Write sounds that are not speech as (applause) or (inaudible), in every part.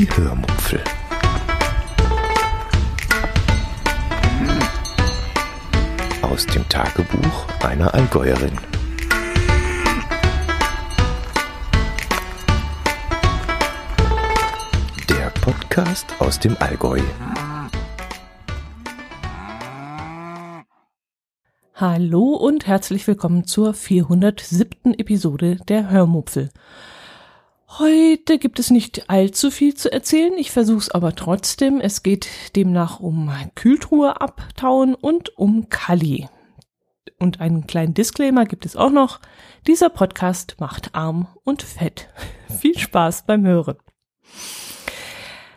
Die Hörmupfel. Aus dem Tagebuch einer Allgäuerin. Der Podcast aus dem Allgäu. Hallo und herzlich willkommen zur 407. Episode der Hörmupfel. Heute gibt es nicht allzu viel zu erzählen, ich versuche es aber trotzdem. Es geht demnach um Kühltruhe abtauen und um Kali. Und einen kleinen Disclaimer gibt es auch noch. Dieser Podcast macht arm und fett. (laughs) viel Spaß beim Hören.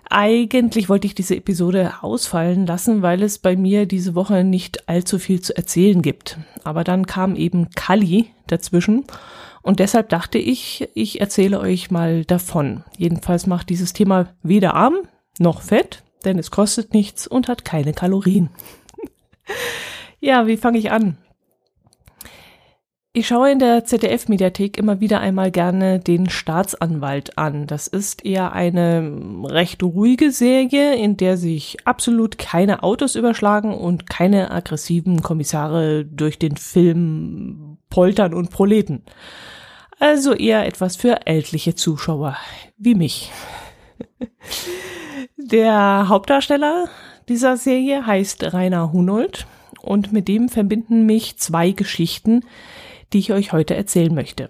Eigentlich wollte ich diese Episode ausfallen lassen, weil es bei mir diese Woche nicht allzu viel zu erzählen gibt. Aber dann kam eben Kali dazwischen und deshalb dachte ich, ich erzähle euch mal davon. Jedenfalls macht dieses Thema weder arm noch fett, denn es kostet nichts und hat keine Kalorien. (laughs) ja, wie fange ich an? Ich schaue in der ZDF-Mediathek immer wieder einmal gerne den Staatsanwalt an. Das ist eher eine recht ruhige Serie, in der sich absolut keine Autos überschlagen und keine aggressiven Kommissare durch den Film poltern und proleten. Also eher etwas für ältliche Zuschauer wie mich. (laughs) Der Hauptdarsteller dieser Serie heißt Rainer Hunold und mit dem verbinden mich zwei Geschichten, die ich euch heute erzählen möchte.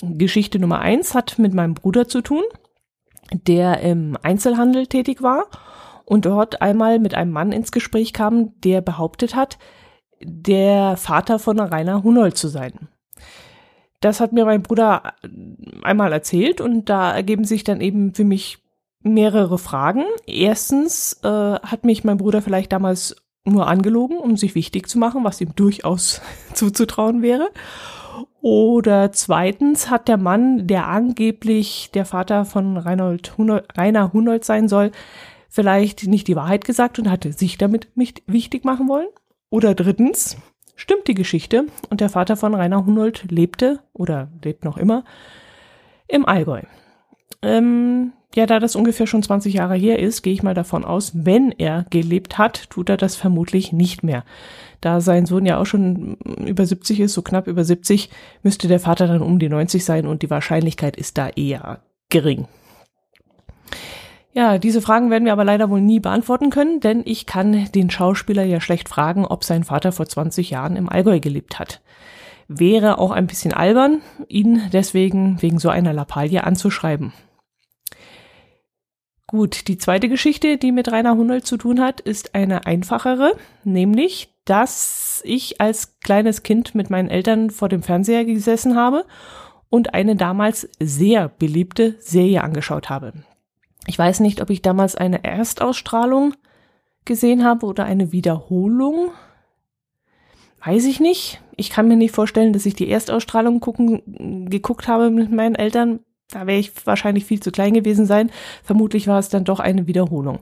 Geschichte Nummer eins hat mit meinem Bruder zu tun, der im Einzelhandel tätig war und dort einmal mit einem Mann ins Gespräch kam, der behauptet hat, der Vater von Rainer Hunold zu sein. Das hat mir mein Bruder einmal erzählt und da ergeben sich dann eben für mich mehrere Fragen. Erstens äh, hat mich mein Bruder vielleicht damals nur angelogen, um sich wichtig zu machen, was ihm durchaus (laughs) zuzutrauen wäre. Oder zweitens hat der Mann, der angeblich der Vater von Reinhold Hunold, Rainer Hunold sein soll, vielleicht nicht die Wahrheit gesagt und hatte sich damit nicht wichtig machen wollen. Oder drittens stimmt die Geschichte und der Vater von Rainer Hunold lebte oder lebt noch immer im Allgäu. Ähm, ja, da das ungefähr schon 20 Jahre her ist, gehe ich mal davon aus, wenn er gelebt hat, tut er das vermutlich nicht mehr. Da sein Sohn ja auch schon über 70 ist, so knapp über 70, müsste der Vater dann um die 90 sein und die Wahrscheinlichkeit ist da eher gering. Ja, diese Fragen werden wir aber leider wohl nie beantworten können, denn ich kann den Schauspieler ja schlecht fragen, ob sein Vater vor 20 Jahren im Allgäu gelebt hat. Wäre auch ein bisschen albern, ihn deswegen wegen so einer Lappalie anzuschreiben. Gut, die zweite Geschichte, die mit Rainer Hunold zu tun hat, ist eine einfachere, nämlich, dass ich als kleines Kind mit meinen Eltern vor dem Fernseher gesessen habe und eine damals sehr beliebte Serie angeschaut habe. Ich weiß nicht, ob ich damals eine Erstausstrahlung gesehen habe oder eine Wiederholung. Weiß ich nicht. Ich kann mir nicht vorstellen, dass ich die Erstausstrahlung gucken, geguckt habe mit meinen Eltern. Da wäre ich wahrscheinlich viel zu klein gewesen sein. Vermutlich war es dann doch eine Wiederholung.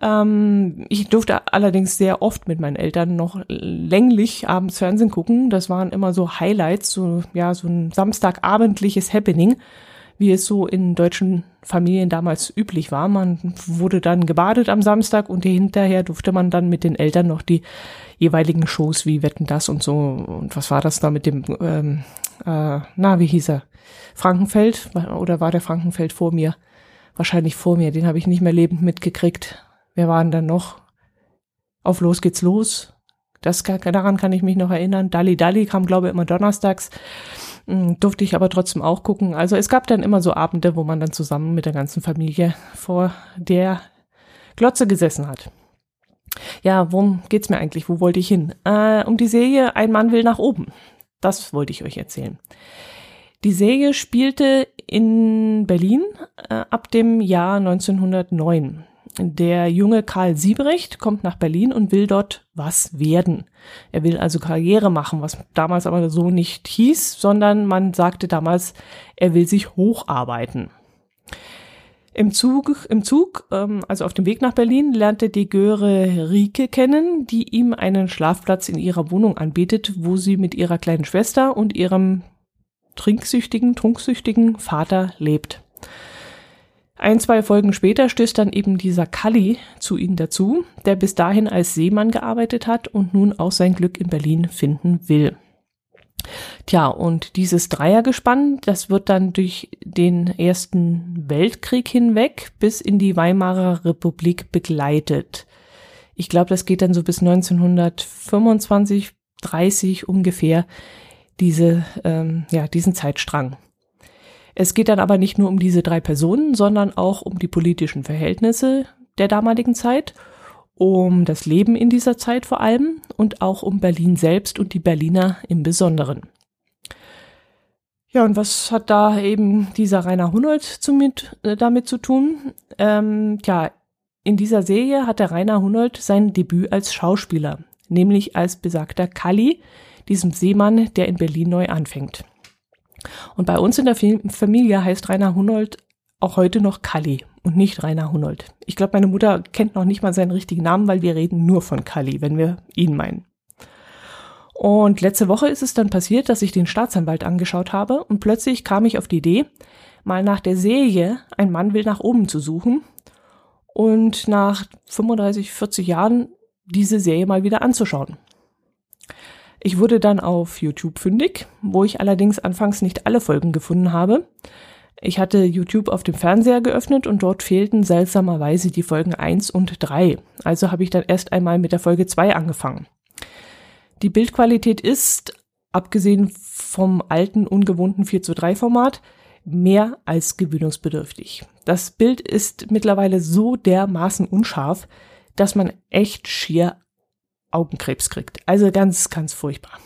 Ähm, ich durfte allerdings sehr oft mit meinen Eltern noch länglich abends Fernsehen gucken. Das waren immer so Highlights, so, ja, so ein samstagabendliches Happening, wie es so in deutschen Familien damals üblich war. Man wurde dann gebadet am Samstag und hinterher durfte man dann mit den Eltern noch die jeweiligen Shows wie Wetten das und so. Und was war das da mit dem, ähm, äh, na, wie hieß er? Frankenfeld oder war der Frankenfeld vor mir? Wahrscheinlich vor mir, den habe ich nicht mehr lebend mitgekriegt. Wer waren dann noch? Auf Los geht's los. Das daran kann ich mich noch erinnern. Dalli Dalli kam, glaube ich, immer donnerstags. Hm, durfte ich aber trotzdem auch gucken. Also es gab dann immer so Abende, wo man dann zusammen mit der ganzen Familie vor der Glotze gesessen hat. Ja, worum geht's mir eigentlich? Wo wollte ich hin? Äh, um die Serie Ein Mann will nach oben. Das wollte ich euch erzählen. Die Serie spielte in Berlin äh, ab dem Jahr 1909. Der junge Karl Siebrecht kommt nach Berlin und will dort was werden. Er will also Karriere machen, was damals aber so nicht hieß, sondern man sagte damals, er will sich hocharbeiten. Im Zug, im Zug, ähm, also auf dem Weg nach Berlin, lernte die Göre Rike kennen, die ihm einen Schlafplatz in ihrer Wohnung anbietet, wo sie mit ihrer kleinen Schwester und ihrem trinksüchtigen, trunksüchtigen Vater lebt. Ein, zwei Folgen später stößt dann eben dieser Kalli zu ihnen dazu, der bis dahin als Seemann gearbeitet hat und nun auch sein Glück in Berlin finden will. Tja, und dieses Dreiergespann, das wird dann durch den Ersten Weltkrieg hinweg bis in die Weimarer Republik begleitet. Ich glaube, das geht dann so bis 1925, 30 ungefähr, diese, ähm, ja, diesen Zeitstrang. Es geht dann aber nicht nur um diese drei Personen, sondern auch um die politischen Verhältnisse der damaligen Zeit, um das Leben in dieser Zeit vor allem und auch um Berlin selbst und die Berliner im Besonderen. Ja, und was hat da eben dieser Rainer Hunold mit, äh, damit zu tun? Ähm, ja, in dieser Serie hat der Rainer Hunold sein Debüt als Schauspieler, nämlich als besagter Kalli, diesem Seemann, der in Berlin neu anfängt. Und bei uns in der Familie heißt Rainer Hunold auch heute noch Kalli und nicht Rainer Hunold. Ich glaube, meine Mutter kennt noch nicht mal seinen richtigen Namen, weil wir reden nur von Kalli, wenn wir ihn meinen. Und letzte Woche ist es dann passiert, dass ich den Staatsanwalt angeschaut habe und plötzlich kam ich auf die Idee, mal nach der Serie Ein Mann will nach oben zu suchen und nach 35, 40 Jahren diese Serie mal wieder anzuschauen. Ich wurde dann auf YouTube fündig, wo ich allerdings anfangs nicht alle Folgen gefunden habe. Ich hatte YouTube auf dem Fernseher geöffnet und dort fehlten seltsamerweise die Folgen 1 und 3. Also habe ich dann erst einmal mit der Folge 2 angefangen. Die Bildqualität ist, abgesehen vom alten, ungewohnten 4 zu 3 Format, mehr als gewöhnungsbedürftig. Das Bild ist mittlerweile so dermaßen unscharf, dass man echt schier Augenkrebs kriegt. Also ganz, ganz furchtbar.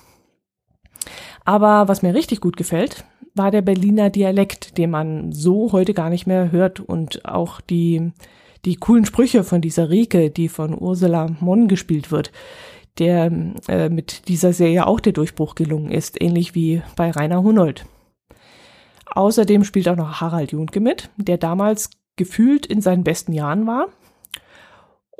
Aber was mir richtig gut gefällt, war der Berliner Dialekt, den man so heute gar nicht mehr hört und auch die, die coolen Sprüche von dieser Rike, die von Ursula Monn gespielt wird, der äh, mit dieser Serie auch der Durchbruch gelungen ist, ähnlich wie bei Rainer Hunold. Außerdem spielt auch noch Harald Juntke mit, der damals gefühlt in seinen besten Jahren war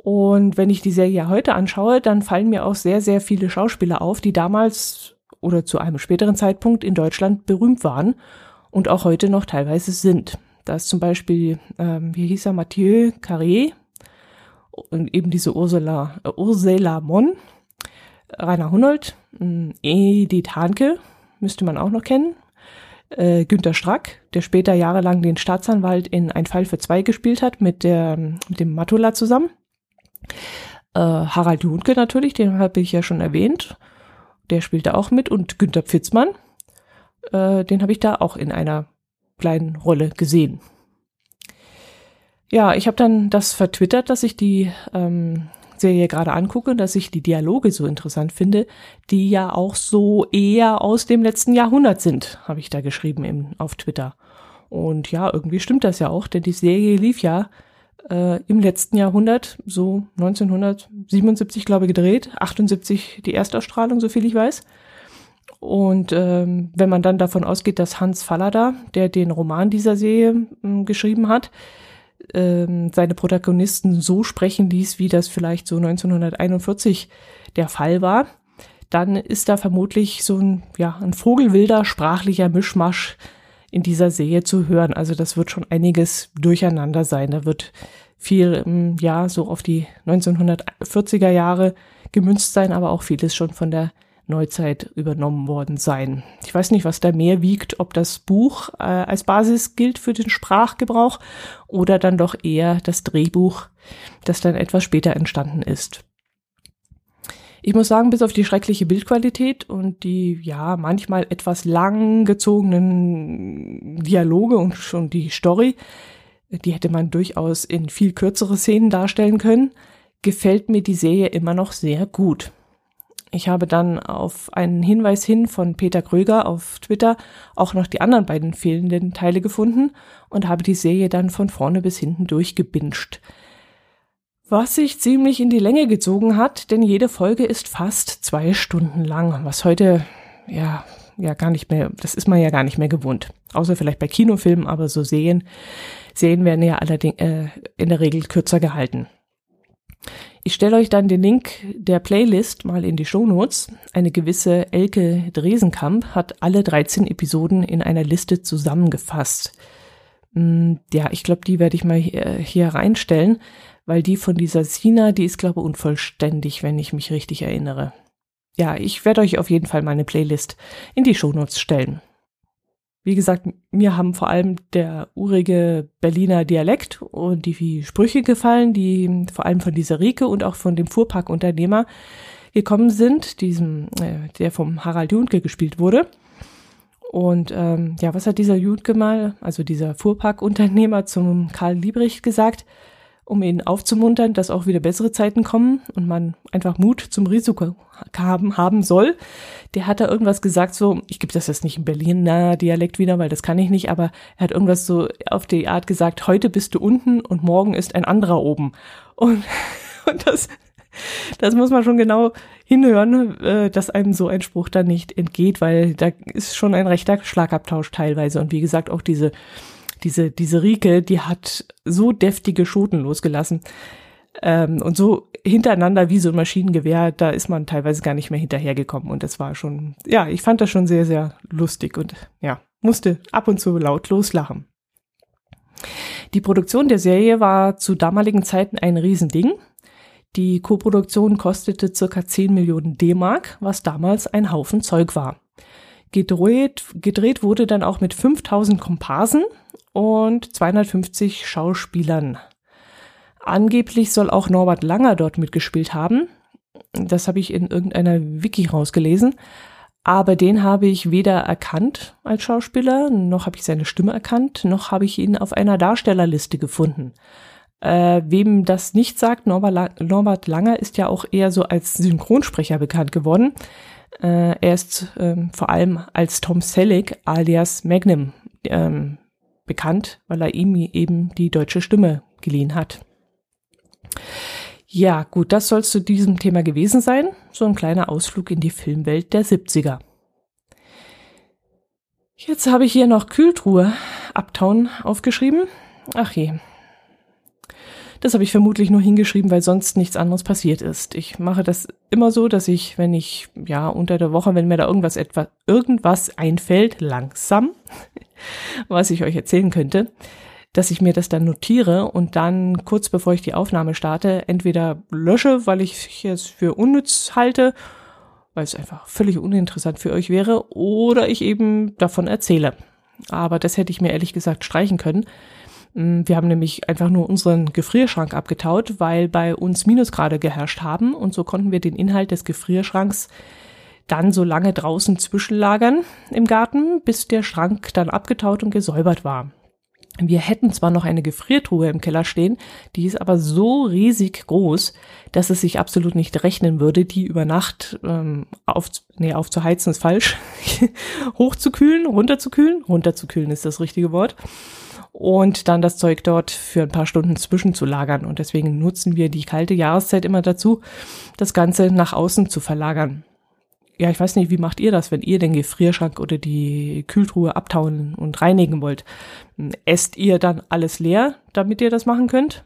und wenn ich die Serie heute anschaue, dann fallen mir auch sehr, sehr viele Schauspieler auf, die damals oder zu einem späteren Zeitpunkt in Deutschland berühmt waren und auch heute noch teilweise sind. Da ist zum Beispiel, ähm, wie hieß er, Mathieu Carré und eben diese Ursula, äh, Ursula Mon, Rainer Hunold, äh, Edith Hanke, müsste man auch noch kennen, äh, Günter Strack, der später jahrelang den Staatsanwalt in Ein Fall für zwei gespielt hat mit, der, mit dem Matula zusammen. Äh, Harald Junke natürlich, den habe ich ja schon erwähnt. Der spielt da auch mit. Und Günter Pfitzmann, äh, den habe ich da auch in einer kleinen Rolle gesehen. Ja, ich habe dann das vertwittert, dass ich die ähm, Serie gerade angucke, dass ich die Dialoge so interessant finde, die ja auch so eher aus dem letzten Jahrhundert sind, habe ich da geschrieben im, auf Twitter. Und ja, irgendwie stimmt das ja auch, denn die Serie lief ja äh, im letzten Jahrhundert, so 1977 glaube ich gedreht, 78 die Erstausstrahlung, so viel ich weiß. Und ähm, wenn man dann davon ausgeht, dass Hans Fallada, der den Roman dieser Serie äh, geschrieben hat, ähm, seine Protagonisten so sprechen ließ, wie das vielleicht so 1941 der Fall war, dann ist da vermutlich so ein, ja, ein vogelwilder sprachlicher Mischmasch in dieser Serie zu hören. Also das wird schon einiges durcheinander sein. Da wird viel, ähm, ja, so auf die 1940er Jahre gemünzt sein, aber auch vieles schon von der Neuzeit übernommen worden sein. Ich weiß nicht, was da mehr wiegt, ob das Buch äh, als Basis gilt für den Sprachgebrauch oder dann doch eher das Drehbuch, das dann etwas später entstanden ist. Ich muss sagen, bis auf die schreckliche Bildqualität und die, ja, manchmal etwas lang gezogenen Dialoge und schon die Story, die hätte man durchaus in viel kürzere Szenen darstellen können, gefällt mir die Serie immer noch sehr gut. Ich habe dann auf einen Hinweis hin von Peter Kröger auf Twitter auch noch die anderen beiden fehlenden Teile gefunden und habe die Serie dann von vorne bis hinten durchgebinscht was sich ziemlich in die Länge gezogen hat, denn jede Folge ist fast zwei Stunden lang, was heute ja ja gar nicht mehr, das ist man ja gar nicht mehr gewohnt, außer vielleicht bei Kinofilmen, aber so sehen Serien werden ja allerdings äh, in der Regel kürzer gehalten. Ich stelle euch dann den Link der Playlist mal in die Shownotes. Eine gewisse Elke Dresenkamp hat alle 13 Episoden in einer Liste zusammengefasst. Mm, ja, ich glaube, die werde ich mal hier, hier reinstellen, weil die von dieser Sina, die ist, glaube ich, unvollständig, wenn ich mich richtig erinnere. Ja, ich werde euch auf jeden Fall meine Playlist in die Shownotes stellen. Wie gesagt, mir haben vor allem der urige Berliner Dialekt und die Sprüche gefallen, die vor allem von dieser Rike und auch von dem Fuhrparkunternehmer gekommen sind, diesem, äh, der vom Harald Junke gespielt wurde. Und ähm, ja, was hat dieser Jutke mal, also dieser Fuhrparkunternehmer zum Karl Liebrich gesagt, um ihn aufzumuntern, dass auch wieder bessere Zeiten kommen und man einfach Mut zum Risiko haben, haben soll. Der hat da irgendwas gesagt, so, ich gebe das jetzt nicht in Berliner Dialekt wieder, weil das kann ich nicht, aber er hat irgendwas so auf die Art gesagt, heute bist du unten und morgen ist ein anderer oben. Und, (laughs) und das, das muss man schon genau hinhören, äh, dass einem so ein Spruch dann nicht entgeht, weil da ist schon ein rechter Schlagabtausch teilweise. Und wie gesagt, auch diese, diese, diese Rike, die hat so deftige Schoten losgelassen. Ähm, und so hintereinander wie so ein Maschinengewehr, da ist man teilweise gar nicht mehr hinterhergekommen. Und das war schon, ja, ich fand das schon sehr, sehr lustig und ja, musste ab und zu laut loslachen. Die Produktion der Serie war zu damaligen Zeiten ein Riesending. Die Koproduktion kostete circa 10 Millionen D-Mark, was damals ein Haufen Zeug war. Gedreht, gedreht wurde dann auch mit 5000 Komparsen und 250 Schauspielern. Angeblich soll auch Norbert Langer dort mitgespielt haben. Das habe ich in irgendeiner Wiki rausgelesen. Aber den habe ich weder erkannt als Schauspieler, noch habe ich seine Stimme erkannt, noch habe ich ihn auf einer Darstellerliste gefunden. Äh, wem das nicht sagt, Norbert, Norbert Langer ist ja auch eher so als Synchronsprecher bekannt geworden. Äh, er ist ähm, vor allem als Tom Selleck alias Magnum ähm, bekannt, weil er ihm eben die deutsche Stimme geliehen hat. Ja, gut, das soll zu diesem Thema gewesen sein. So ein kleiner Ausflug in die Filmwelt der 70er. Jetzt habe ich hier noch Kühltruhe Uptown aufgeschrieben. Ach je, das habe ich vermutlich nur hingeschrieben, weil sonst nichts anderes passiert ist. Ich mache das immer so, dass ich, wenn ich, ja, unter der Woche, wenn mir da irgendwas etwa, irgendwas einfällt, langsam, (laughs) was ich euch erzählen könnte, dass ich mir das dann notiere und dann kurz bevor ich die Aufnahme starte, entweder lösche, weil ich es für unnütz halte, weil es einfach völlig uninteressant für euch wäre, oder ich eben davon erzähle. Aber das hätte ich mir ehrlich gesagt streichen können, wir haben nämlich einfach nur unseren Gefrierschrank abgetaut, weil bei uns Minusgrade geherrscht haben. Und so konnten wir den Inhalt des Gefrierschranks dann so lange draußen zwischenlagern im Garten, bis der Schrank dann abgetaut und gesäubert war. Wir hätten zwar noch eine Gefriertruhe im Keller stehen, die ist aber so riesig groß, dass es sich absolut nicht rechnen würde, die über Nacht ähm, auf, nee, aufzuheizen ist falsch, (laughs) hochzukühlen, runterzukühlen, runterzukühlen ist das richtige Wort und dann das Zeug dort für ein paar Stunden zwischenzulagern. Und deswegen nutzen wir die kalte Jahreszeit immer dazu, das Ganze nach außen zu verlagern. Ja, ich weiß nicht, wie macht ihr das, wenn ihr den Gefrierschrank oder die Kühltruhe abtauen und reinigen wollt? Esst ihr dann alles leer, damit ihr das machen könnt?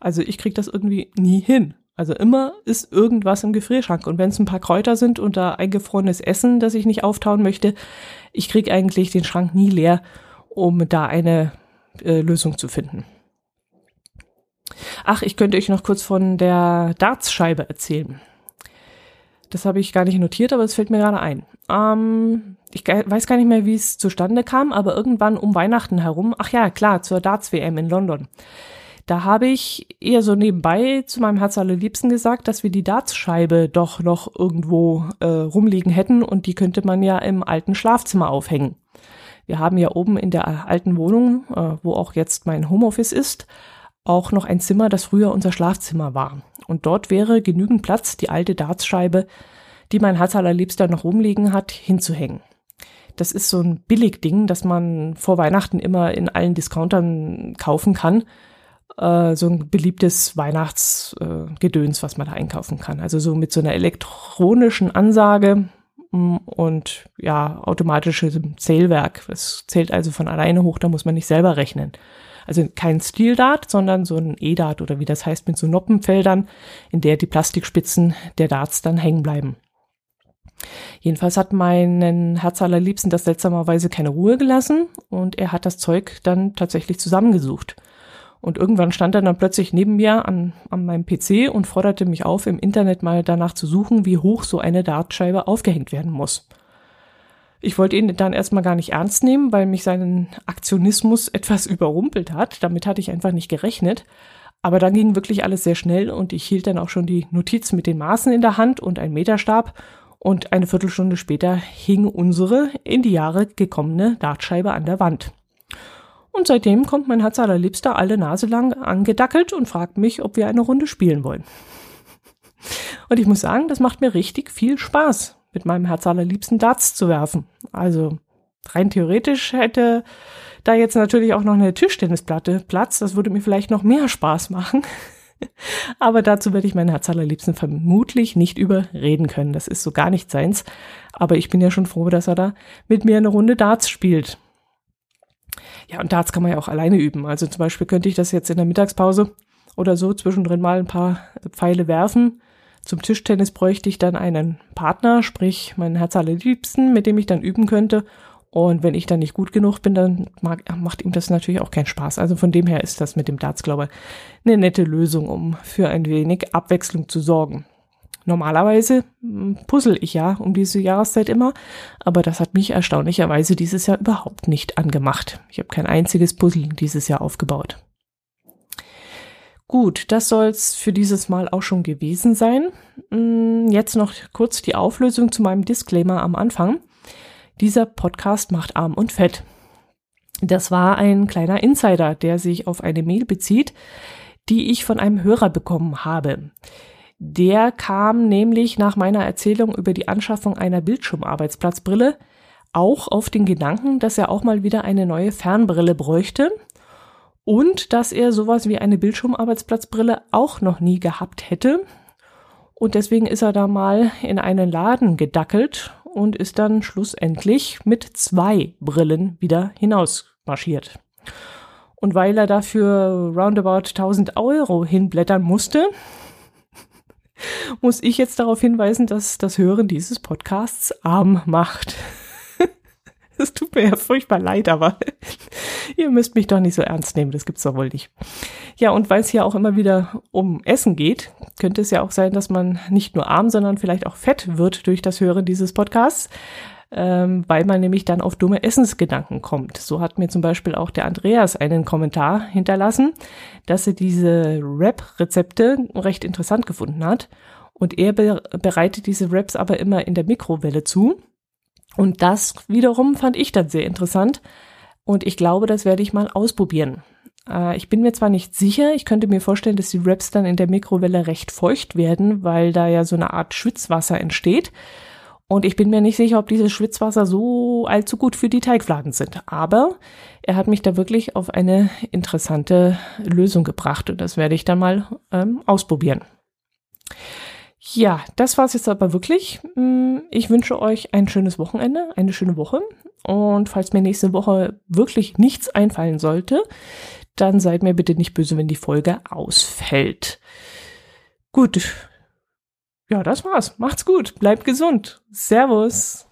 Also ich krieg das irgendwie nie hin. Also immer ist irgendwas im Gefrierschrank. Und wenn es ein paar Kräuter sind und da eingefrorenes Essen, das ich nicht auftauen möchte, ich krieg eigentlich den Schrank nie leer, um da eine äh, Lösung zu finden. Ach, ich könnte euch noch kurz von der Dartscheibe erzählen. Das habe ich gar nicht notiert, aber es fällt mir gerade ein. Ähm, ich weiß gar nicht mehr, wie es zustande kam, aber irgendwann um Weihnachten herum, ach ja, klar, zur Darts-WM in London. Da habe ich eher so nebenbei zu meinem Herz allerliebsten gesagt, dass wir die Dartscheibe doch noch irgendwo äh, rumliegen hätten und die könnte man ja im alten Schlafzimmer aufhängen. Wir haben ja oben in der alten Wohnung, äh, wo auch jetzt mein Homeoffice ist, auch noch ein Zimmer, das früher unser Schlafzimmer war. Und dort wäre genügend Platz, die alte Dartscheibe, die mein Herz allerliebster noch rumliegen hat, hinzuhängen. Das ist so ein Billigding, das man vor Weihnachten immer in allen Discountern kaufen kann. Äh, so ein beliebtes Weihnachtsgedöns, äh, was man da einkaufen kann. Also so mit so einer elektronischen Ansage, und ja, automatisches Zählwerk. Das zählt also von alleine hoch, da muss man nicht selber rechnen. Also kein Steel-Dart, sondern so ein E-Dart oder wie das heißt mit so Noppenfeldern, in der die Plastikspitzen der Darts dann hängen bleiben. Jedenfalls hat meinen Herz allerliebsten das seltsamerweise keine Ruhe gelassen und er hat das Zeug dann tatsächlich zusammengesucht. Und irgendwann stand er dann plötzlich neben mir an, an meinem PC und forderte mich auf, im Internet mal danach zu suchen, wie hoch so eine Dartscheibe aufgehängt werden muss. Ich wollte ihn dann erstmal gar nicht ernst nehmen, weil mich seinen Aktionismus (laughs) etwas überrumpelt hat. Damit hatte ich einfach nicht gerechnet. Aber dann ging wirklich alles sehr schnell und ich hielt dann auch schon die Notiz mit den Maßen in der Hand und einen Meterstab und eine Viertelstunde später hing unsere in die Jahre gekommene Dartscheibe an der Wand. Und seitdem kommt mein Herz allerliebster alle Nase lang angedackelt und fragt mich, ob wir eine Runde spielen wollen. (laughs) Und ich muss sagen, das macht mir richtig viel Spaß, mit meinem Herz allerliebsten Darts zu werfen. Also rein theoretisch hätte da jetzt natürlich auch noch eine Tischtennisplatte Platz. Das würde mir vielleicht noch mehr Spaß machen. (laughs) Aber dazu werde ich meinen Herz allerliebsten vermutlich nicht überreden können. Das ist so gar nicht seins. Aber ich bin ja schon froh, dass er da mit mir eine Runde Darts spielt. Ja, und Darts kann man ja auch alleine üben. Also zum Beispiel könnte ich das jetzt in der Mittagspause oder so zwischendrin mal ein paar Pfeile werfen. Zum Tischtennis bräuchte ich dann einen Partner, sprich meinen Herz allerliebsten, mit dem ich dann üben könnte. Und wenn ich dann nicht gut genug bin, dann mag, macht ihm das natürlich auch keinen Spaß. Also von dem her ist das mit dem Darts, glaube ich, eine nette Lösung, um für ein wenig Abwechslung zu sorgen. Normalerweise hm, puzzle ich ja um diese Jahreszeit immer, aber das hat mich erstaunlicherweise dieses Jahr überhaupt nicht angemacht. Ich habe kein einziges Puzzle dieses Jahr aufgebaut. Gut, das soll's für dieses Mal auch schon gewesen sein. Hm, jetzt noch kurz die Auflösung zu meinem Disclaimer am Anfang. Dieser Podcast macht arm und fett. Das war ein kleiner Insider, der sich auf eine Mail bezieht, die ich von einem Hörer bekommen habe. Der kam nämlich nach meiner Erzählung über die Anschaffung einer Bildschirmarbeitsplatzbrille auch auf den Gedanken, dass er auch mal wieder eine neue Fernbrille bräuchte und dass er sowas wie eine Bildschirmarbeitsplatzbrille auch noch nie gehabt hätte. Und deswegen ist er da mal in einen Laden gedackelt und ist dann schlussendlich mit zwei Brillen wieder hinausmarschiert. Und weil er dafür roundabout 1000 Euro hinblättern musste, (laughs) muss ich jetzt darauf hinweisen, dass das Hören dieses Podcasts arm macht. (laughs) Es tut mir ja furchtbar leid, aber (laughs) ihr müsst mich doch nicht so ernst nehmen, das gibt's doch wohl nicht. Ja, und weil es hier auch immer wieder um Essen geht, könnte es ja auch sein, dass man nicht nur arm, sondern vielleicht auch fett wird durch das Hören dieses Podcasts, ähm, weil man nämlich dann auf dumme Essensgedanken kommt. So hat mir zum Beispiel auch der Andreas einen Kommentar hinterlassen, dass er diese Rap-Rezepte recht interessant gefunden hat. Und er be bereitet diese Raps aber immer in der Mikrowelle zu und das wiederum fand ich dann sehr interessant. Und ich glaube, das werde ich mal ausprobieren. Äh, ich bin mir zwar nicht sicher, ich könnte mir vorstellen, dass die Wraps dann in der Mikrowelle recht feucht werden, weil da ja so eine Art Schwitzwasser entsteht. Und ich bin mir nicht sicher, ob dieses Schwitzwasser so allzu gut für die Teigfladen sind. Aber er hat mich da wirklich auf eine interessante Lösung gebracht und das werde ich dann mal ähm, ausprobieren. Ja, das war's jetzt aber wirklich. Mm, ich wünsche euch ein schönes Wochenende, eine schöne Woche. Und falls mir nächste Woche wirklich nichts einfallen sollte, dann seid mir bitte nicht böse, wenn die Folge ausfällt. Gut. Ja, das war's. Macht's gut. Bleibt gesund. Servus.